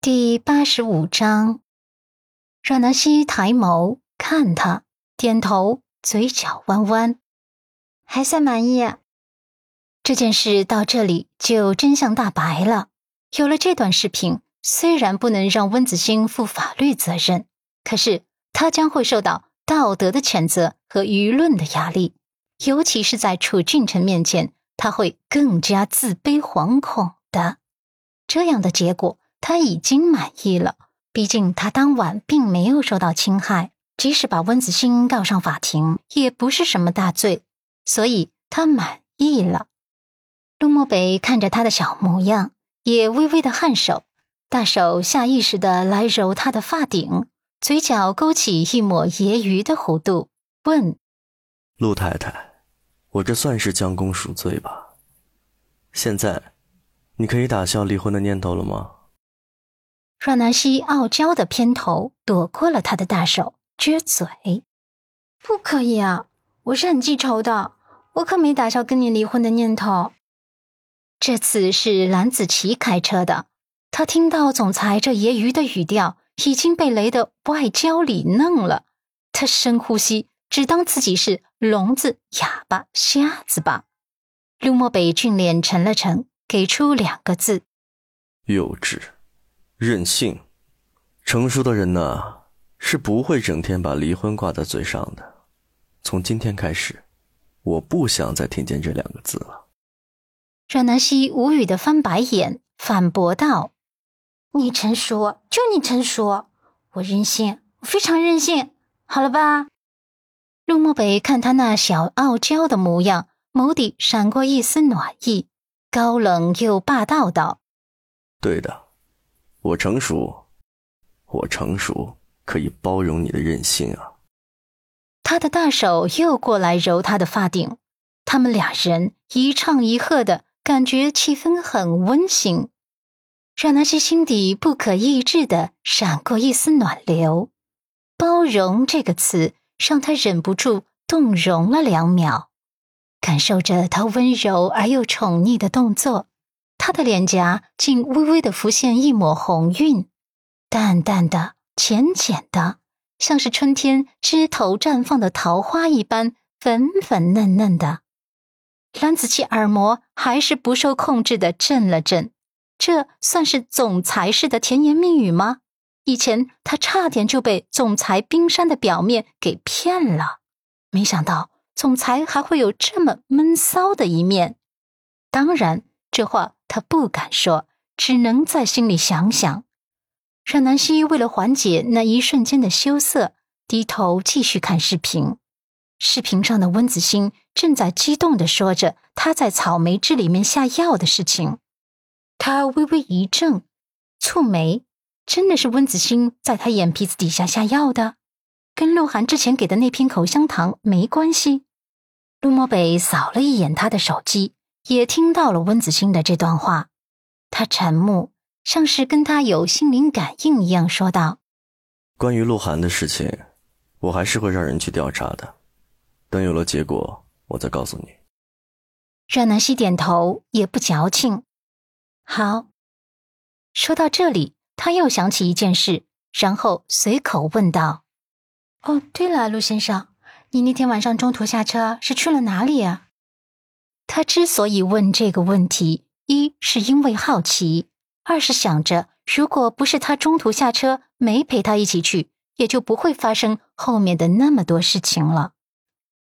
第八十五章，阮南希抬眸看他，点头，嘴角弯弯，还算满意。这件事到这里就真相大白了。有了这段视频，虽然不能让温子星负法律责任，可是他将会受到道德的谴责和舆论的压力，尤其是在楚俊辰面前，他会更加自卑惶恐的。这样的结果。他已经满意了，毕竟他当晚并没有受到侵害，即使把温子星告上法庭，也不是什么大罪，所以他满意了。陆漠北看着他的小模样，也微微的颔首，大手下意识的来揉他的发顶，嘴角勾起一抹揶揄的弧度，问：“陆太太，我这算是将功赎罪吧？现在，你可以打消离婚的念头了吗？”阮南希傲娇的偏头，躲过了他的大手，撅嘴：“不可以啊！我是很记仇的，我可没打消跟你离婚的念头。”这次是蓝子琪开车的，他听到总裁这揶揄的语调，已经被雷得外焦里嫩了。他深呼吸，只当自己是聋子、哑巴、瞎子吧。陆漠北俊脸沉了沉，给出两个字：幼稚。任性，成熟的人呢是不会整天把离婚挂在嘴上的。从今天开始，我不想再听见这两个字了。阮南希无语的翻白眼，反驳道：“你成熟，就你成熟，我任性，我非常任性，好了吧？”陆漠北看他那小傲娇的模样，眸底闪过一丝暖意，高冷又霸道道：“对的。”我成熟，我成熟，可以包容你的任性啊！他的大手又过来揉他的发顶，他们俩人一唱一和的感觉，气氛很温馨，让那些心底不可抑制的闪过一丝暖流。包容这个词让他忍不住动容了两秒，感受着他温柔而又宠溺的动作。他的脸颊竟微微的浮现一抹红晕，淡淡的、浅浅的，像是春天枝头绽放的桃花一般粉粉嫩嫩的。蓝子琪耳膜还是不受控制的震了震，这算是总裁式的甜言蜜语吗？以前他差点就被总裁冰山的表面给骗了，没想到总裁还会有这么闷骚的一面。当然，这话。他不敢说，只能在心里想想。阮南希为了缓解那一瞬间的羞涩，低头继续看视频。视频上的温子星正在激动地说着他在草莓汁里面下药的事情。他微微一怔，蹙眉：真的是温子星在他眼皮子底下下药的，跟鹿晗之前给的那瓶口香糖没关系。陆漠北扫了一眼他的手机。也听到了温子星的这段话，他沉默，像是跟他有心灵感应一样，说道：“关于鹿晗的事情，我还是会让人去调查的，等有了结果，我再告诉你。”阮南希点头，也不矫情。好，说到这里，他又想起一件事，然后随口问道：“哦，对了，陆先生，你那天晚上中途下车是去了哪里啊？”他之所以问这个问题，一是因为好奇，二是想着，如果不是他中途下车没陪他一起去，也就不会发生后面的那么多事情了。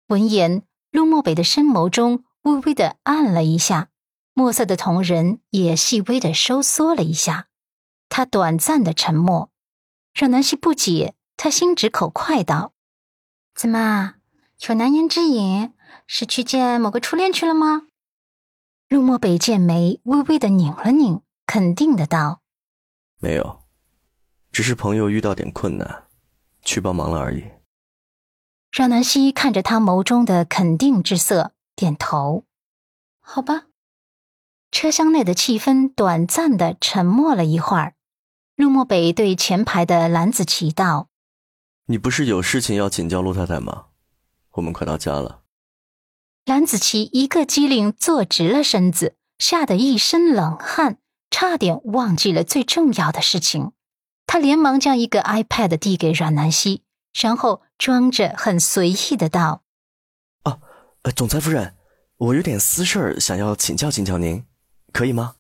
闻言，陆漠北的深眸中微微的暗了一下，墨色的瞳仁也细微的收缩了一下。他短暂的沉默，让南希不解。他心直口快道：“怎么有难言之隐？”是去见某个初恋去了吗？陆漠北剑眉微微的拧了拧，肯定的道：“没有，只是朋友遇到点困难，去帮忙了而已。”让南希看着他眸中的肯定之色，点头：“好吧。”车厢内的气氛短暂的沉默了一会儿。陆漠北对前排的蓝子琪道：“你不是有事情要请教陆太太吗？我们快到家了。”蓝子琪一个机灵，坐直了身子，吓得一身冷汗，差点忘记了最重要的事情。他连忙将一个 iPad 递给阮南希，然后装着很随意的道：“啊，总裁夫人，我有点私事想要请教请教您，可以吗？”